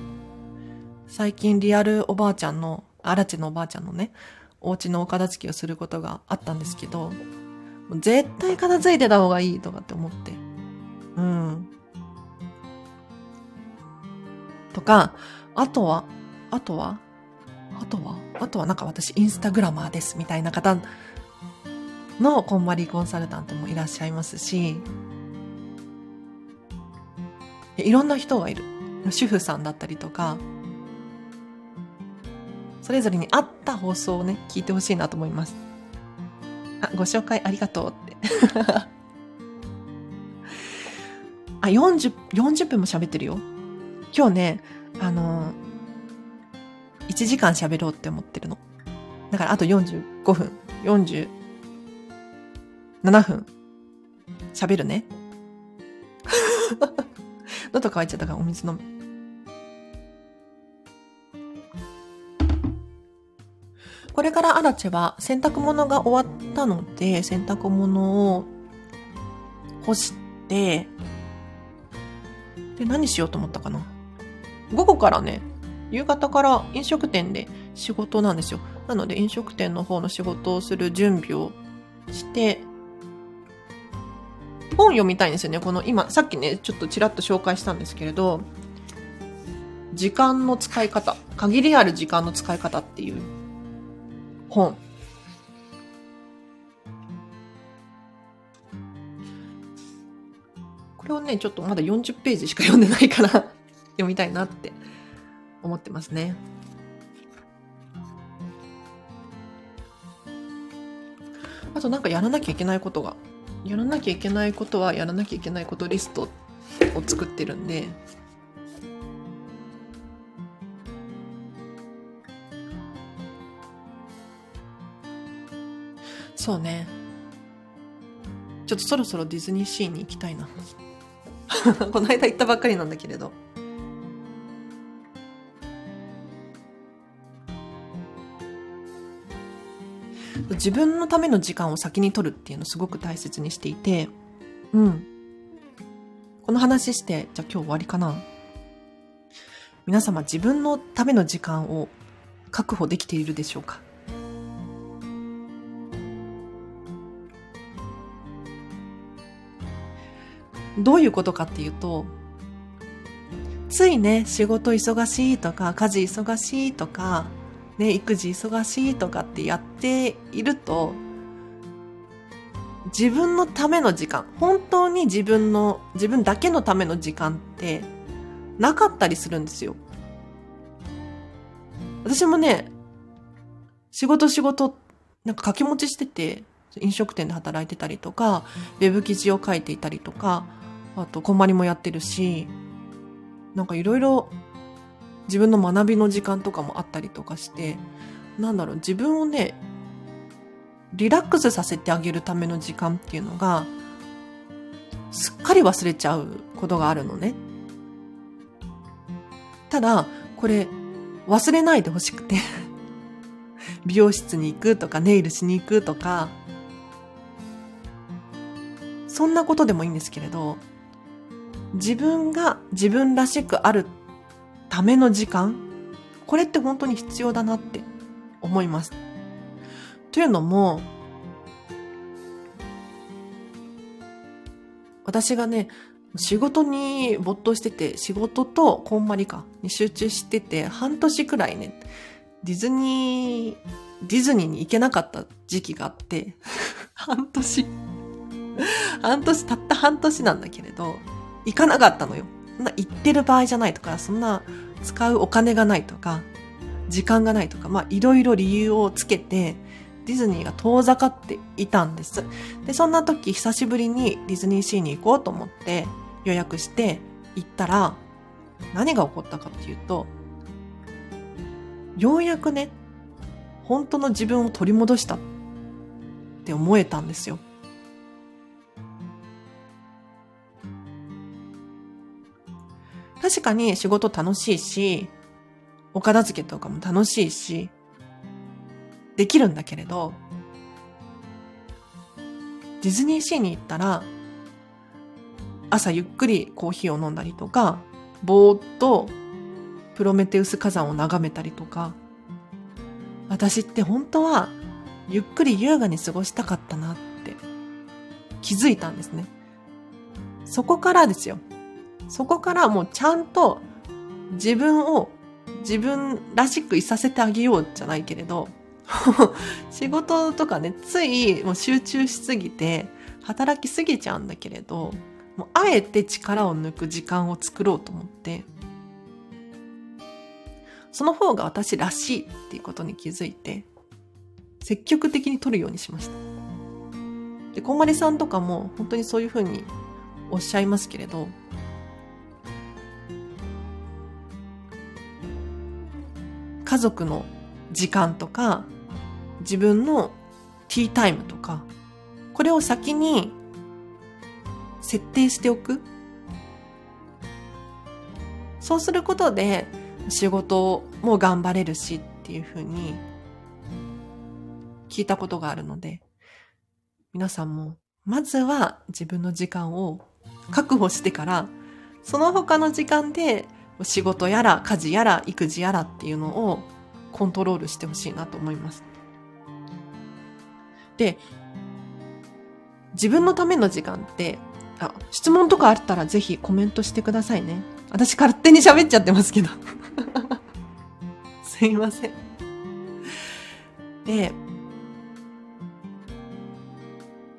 最近リアルおばあちゃんの、アラチのおばあちゃんのね、お家のお片付けをすることがあったんですけど、絶対片付いてた方がいいとかって思って。うん。とか、あとは、あとは、あとは、あとはなんか私インスタグラマーですみたいな方のこんまりコンサルタントもいらっしゃいますし、いろんな人がいる。主婦さんだったりとか、それぞれに合った放送をね、聞いてほしいなと思います。あ、ご紹介ありがとうって。[LAUGHS] あ、40、40分も喋ってるよ。今日ね、あのー、1時間喋ろうって思ってるの。だからあと45分、47分、喋るね。[LAUGHS] 喉乾いちゃったからお水飲む。これからアラチェは洗濯物が終わったので、洗濯物を干して、で、何しようと思ったかな？午後からね、夕方から飲食店で仕事なんですよ。なので飲食店の方の仕事をする準備をして、本読みたいんですよね。この今、さっきね、ちょっとちらっと紹介したんですけれど、時間の使い方、限りある時間の使い方っていう本。これをね、ちょっとまだ40ページしか読んでないから読みたいなって思ってますね。あとなんかやらなきゃいけないことが。やらなきゃいけないことはやらなきゃいけないことリストを作ってるんで。そうね。ちょっとそろそろディズニーシーに行きたいな。[LAUGHS] この間行ったばっかりなんだけれど。自分のための時間を先に取るっていうのをすごく大切にしていて、うん。この話して、じゃあ今日終わりかな。皆様自分のための時間を確保できているでしょうか？どういうことかっていうと、ついね、仕事忙しいとか、家事忙しいとか、ね、育児忙しいとかってやっていると、自分のための時間、本当に自分の、自分だけのための時間ってなかったりするんですよ。私もね、仕事仕事、なんか掛け持ちしてて、飲食店で働いてたりとか、ウェブ記事を書いていたりとか、あと、こまりもやってるし、なんかいろいろ自分の学びの時間とかもあったりとかして、なんだろう、自分をね、リラックスさせてあげるための時間っていうのが、すっかり忘れちゃうことがあるのね。ただ、これ、忘れないでほしくて [LAUGHS] 美容室に行くとか、ネイルしに行くとか、そんなことでもいいんですけれど、自分が自分らしくあるための時間、これって本当に必要だなって思います。というのも、私がね、仕事に没頭してて、仕事とこんまりかに集中してて、半年くらいね、ディズニー、ディズニーに行けなかった時期があって、[LAUGHS] 半年半年、たった半年なんだけれど、行かなかったのよ。そんな行ってる場合じゃないとか、そんな使うお金がないとか、時間がないとか、まあいろいろ理由をつけて、ディズニーが遠ざかっていたんです。で、そんな時久しぶりにディズニーシーに行こうと思って予約して行ったら、何が起こったかっていうと、ようやくね、本当の自分を取り戻したって思えたんですよ。確かに仕事楽しいし、お片付けとかも楽しいし、できるんだけれど、ディズニーシーに行ったら、朝ゆっくりコーヒーを飲んだりとか、ぼーっとプロメテウス火山を眺めたりとか、私って本当はゆっくり優雅に過ごしたかったなって気づいたんですね。そこからですよ。そこからもうちゃんと自分を自分らしくいさせてあげようじゃないけれど、[LAUGHS] 仕事とかね、ついもう集中しすぎて、働きすぎちゃうんだけれど、もうあえて力を抜く時間を作ろうと思って、その方が私らしいっていうことに気づいて、積極的に取るようにしました。で、こんまりさんとかも本当にそういうふうにおっしゃいますけれど、家族の時間とか、自分のティータイムとか、これを先に設定しておく。そうすることで仕事も頑張れるしっていうふうに聞いたことがあるので、皆さんもまずは自分の時間を確保してから、その他の時間で仕事やら家事やら育児やらっていうのをコントロールしてほしいなと思います。で、自分のための時間って、あ、質問とかあったらぜひコメントしてくださいね。私勝手に喋っちゃってますけど。[LAUGHS] すいません。で、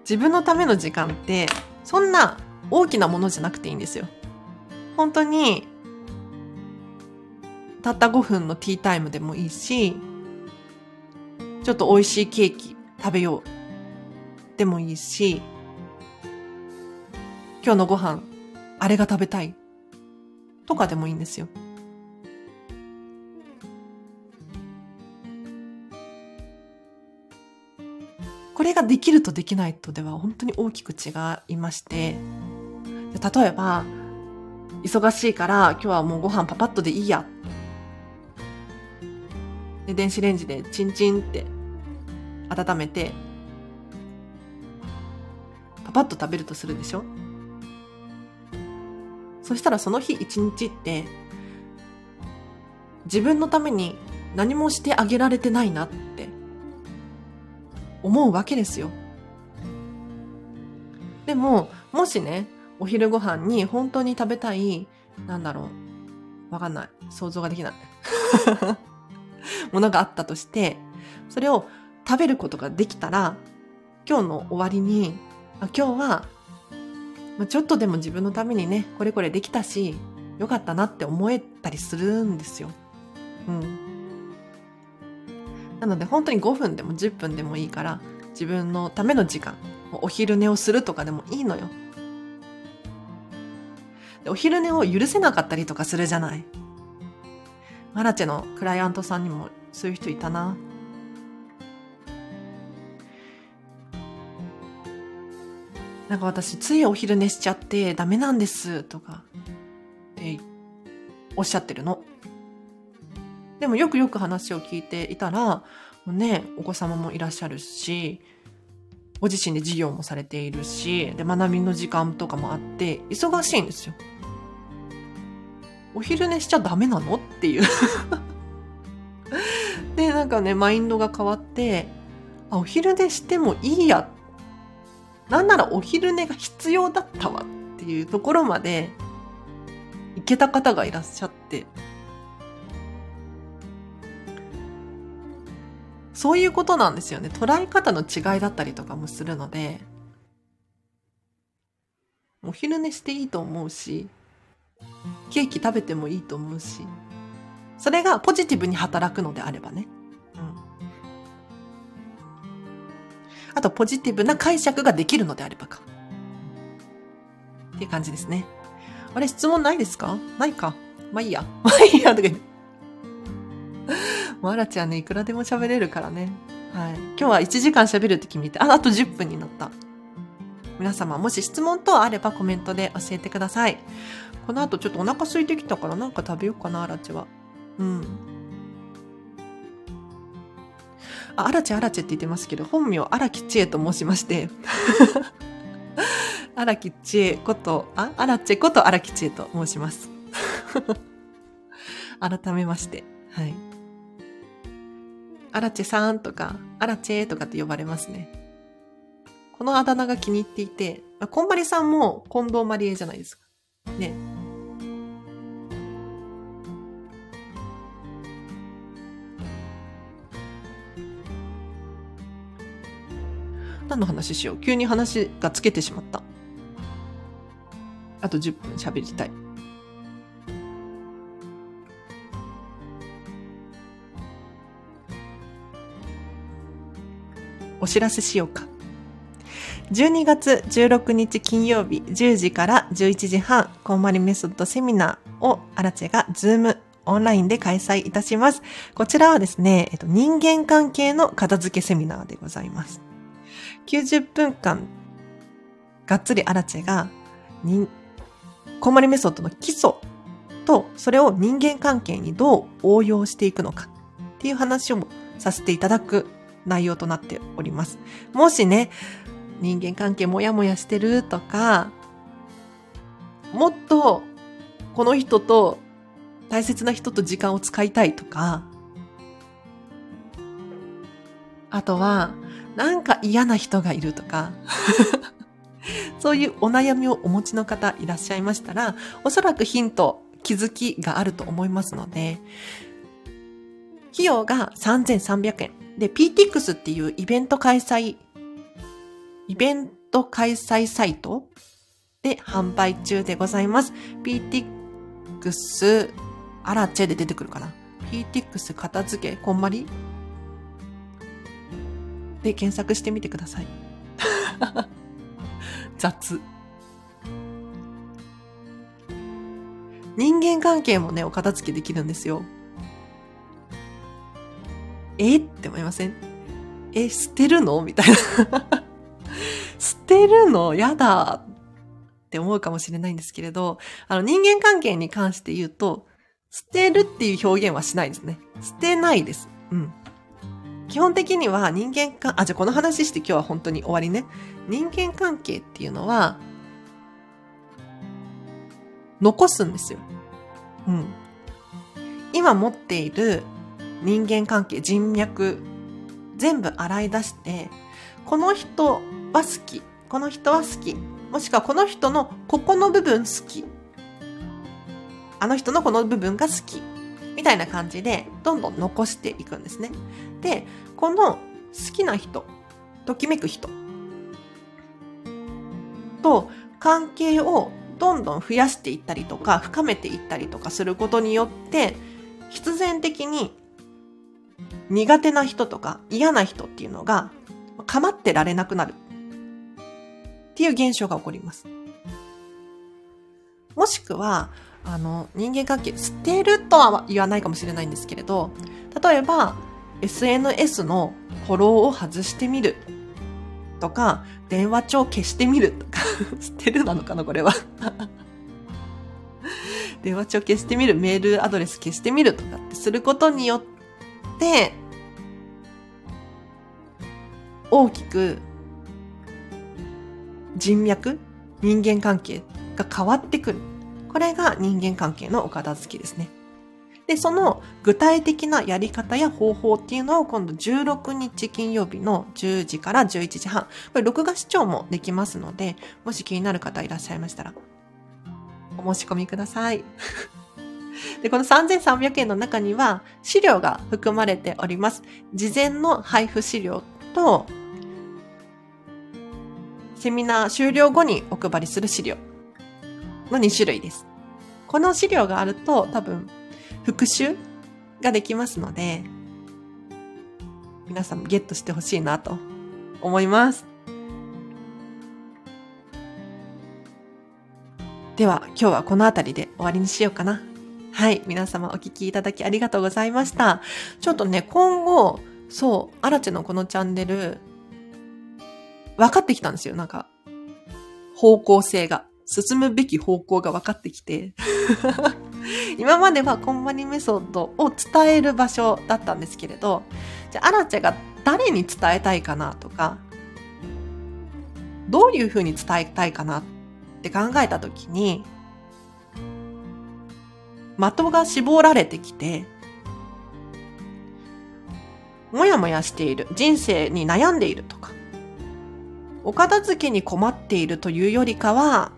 自分のための時間って、そんな大きなものじゃなくていいんですよ。本当にたった5分のティータイムでもいいし、ちょっと美味しいケーキ食べようでもいいし、今日のご飯、あれが食べたいとかでもいいんですよ。これができるとできないとでは本当に大きく違いまして、例えば、忙しいから今日はもうご飯パパッとでいいやで、電子レンジでチンチンって温めて、パパッと食べるとするでしょ？そしたらその日一日って、自分のために何もしてあげられてないなって思うわけですよ。でも、もしね、お昼ご飯に本当に食べたい、なんだろう、わかんない。想像ができない。ものがあったとして、それを食べることができたら、今日の終わりに、今日は、ま、ちょっとでも自分のためにね、これこれできたし、よかったなって思えたりするんですよ。うん。なので本当に5分でも10分でもいいから、自分のための時間、お昼寝をするとかでもいいのよ。お昼寝を許せなかったりとかするじゃない。マラチェのクライアントさんにもそういう人いたな。なんか私ついお昼寝しちゃってダメなんですとかっておっしゃってるの。でもよくよく話を聞いていたら、もうね、お子様もいらっしゃるし、ご自身で授業もされているし、で、学びの時間とかもあって、忙しいんですよ。お昼寝しちゃダメなの？っていう [LAUGHS] で、なんかね、マインドが変わって、あ、お昼寝してもいいや。なんならお昼寝が必要だったわっていうところまで行けた方がいらっしゃって、そういうことなんですよね。捉え方の違いだったりとかもするので、お昼寝していいと思うし、ケーキ食べてもいいと思うし、それがポジティブに働くのであればね。うん。あと、ポジティブな解釈ができるのであればか。っていう感じですね。あれ、質問ないですか？ないか。まあいいや。まあいいや、とか言。もう、あらちゃんね、いくらでも喋れるからね。はい。今日は1時間喋るって決めて、あ、あと10分になった。皆様、もし質問等あればコメントで教えてください。この後ちょっとお腹空いてきたからなんか食べようかな、アラチは。うん。あ、アラチアラチって言ってますけど、本名荒木千恵と申しまして。[LAUGHS] 荒木千恵こと、あ、アラチェこと荒木千恵と申します。[LAUGHS] 改めまして、はい。アラチェさんとか、アラチェとかって呼ばれますね。このあだ名が気に入っていて、こんまりさんも近藤まりえじゃないですか。ね。何の話しよう急に話がつけてしまった。あと10分喋りたい。お知らせしようか。12月16日金曜日10時から11時半、こんまりメソッドセミナーをアラチェがズームオンラインで開催いたします。こちらはですね、えっと、人間関係の片付けセミナーでございます。90分間、がっつりアラチェが、コンマリメソッドの基礎と、それを人間関係にどう応用していくのかっていう話をさせていただく内容となっております。もしね、人間関係もやもやしてるとか、もっとこの人と大切な人と時間を使いたいとか、あとは、なんか嫌な人がいるとか [LAUGHS] そういうお悩みをお持ちの方いらっしゃいましたら、おそらくヒント、気づきがあると思いますので、費用が3300円。で、PTX っていうイベント開催、イベント開催サイトで販売中でございます。PTX アラチェで出てくるかな。PTX 片付け、こんまり？で検索してみてください。[LAUGHS] 雑。人間関係もね、お片付けできるんですよ。え？って思いません？え、捨てるの？みたいな [LAUGHS] 捨てるの？やだって思うかもしれないんですけれど、あの人間関係に関して言うと、捨てるっていう表現はしないですね。捨てないです。うん。基本的には人間関、あ、じゃあこの話して今日は本当に終わりね。人間関係っていうのは、残すんですよ。うん。今持っている人間関係、人脈、全部洗い出して、この人は好き、この人は好き、もしくはこの人のここの部分好き。あの人のこの部分が好き。みたいな感じで、どんどん残していくんですね。で、この好きな人、ときめく人と関係をどんどん増やしていったりとか、深めていったりとかすることによって、必然的に苦手な人とか嫌な人っていうのが構ってられなくなるっていう現象が起こります。もしくは、あの、人間関係捨てるとは言わないかもしれないんですけれど、例えば、SNS のフォローを外してみるとか、電話帳消してみるとか、[LAUGHS] 捨てるなのかな、これは [LAUGHS] 電話帳消してみる、メールアドレス消してみるとかってすることによって、大きく人脈、人間関係が変わってくる。これが人間関係のお片付けですね。で、その具体的なやり方や方法っていうのを今度16日金曜日の10時から11時半。これ録画視聴もできますので、もし気になる方いらっしゃいましたら、お申し込みください。[LAUGHS] で、この3300円の中には資料が含まれております。事前の配布資料と、セミナー終了後にお配りする資料の2種類です。この資料があると多分復習ができますので、皆さんゲットしてほしいなと思います。では今日はこの辺りで終わりにしようかな。はい。皆様お聞きいただきありがとうございました。ちょっとね、今後、そう、アラチェのこのチャンネル、分かってきたんですよ。なんか、方向性が。進むべき方向が分かってきて [LAUGHS] 今まではコンマニメソッドを伝える場所だったんですけれど、じゃあ、アラチェが誰に伝えたいかなとか、どういうふうに伝えたいかなって考えたときに、的が絞られてきて、もやもやしている、人生に悩んでいるとか、お片付けに困っているというよりかは、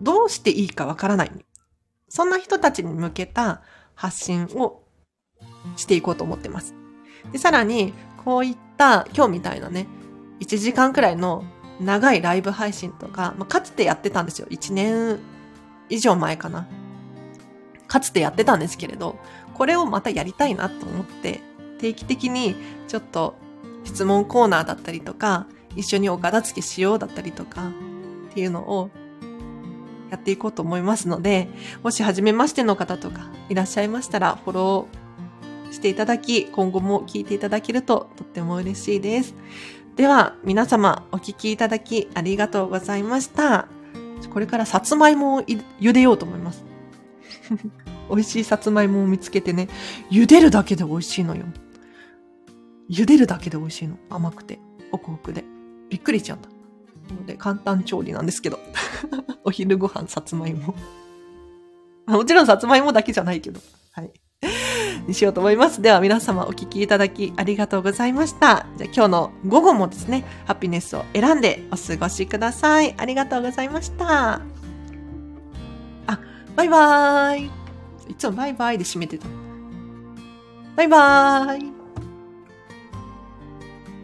どうしていいかわからない。そんな人たちに向けた発信をしていこうと思ってます。で、さらに、こういった今日みたいなね、1時間くらいの長いライブ配信とか、まあ、かつてやってたんですよ。1年以上前かな。かつてやってたんですけれど、これをまたやりたいなと思って、定期的にちょっと質問コーナーだったりとか、一緒にお片付けしようだったりとか、っていうのをやっていこうと思いますので、もし初めましての方とかいらっしゃいましたら、フォローしていただき、今後も聞いていただけるととっても嬉しいです。では、皆様お聞きいただきありがとうございました。これからさつまいもを茹でようと思います。[LAUGHS] 美味しいさつまいもを見つけてね、茹でるだけで美味しいのよ。茹でるだけで美味しいの。甘くて、ホクホクで。びっくりしちゃっので、簡単調理なんですけど。[LAUGHS] お昼ご飯、さつまいも。もちろんさつまいもだけじゃないけど。はい。にしようと思います。では皆様お聞きいただきありがとうございました。じゃあ今日の午後もですね、ハピネスを選んでお過ごしください。ありがとうございました。あ、バイバーイ。いつもバイバイで締めてた。バイバーイ。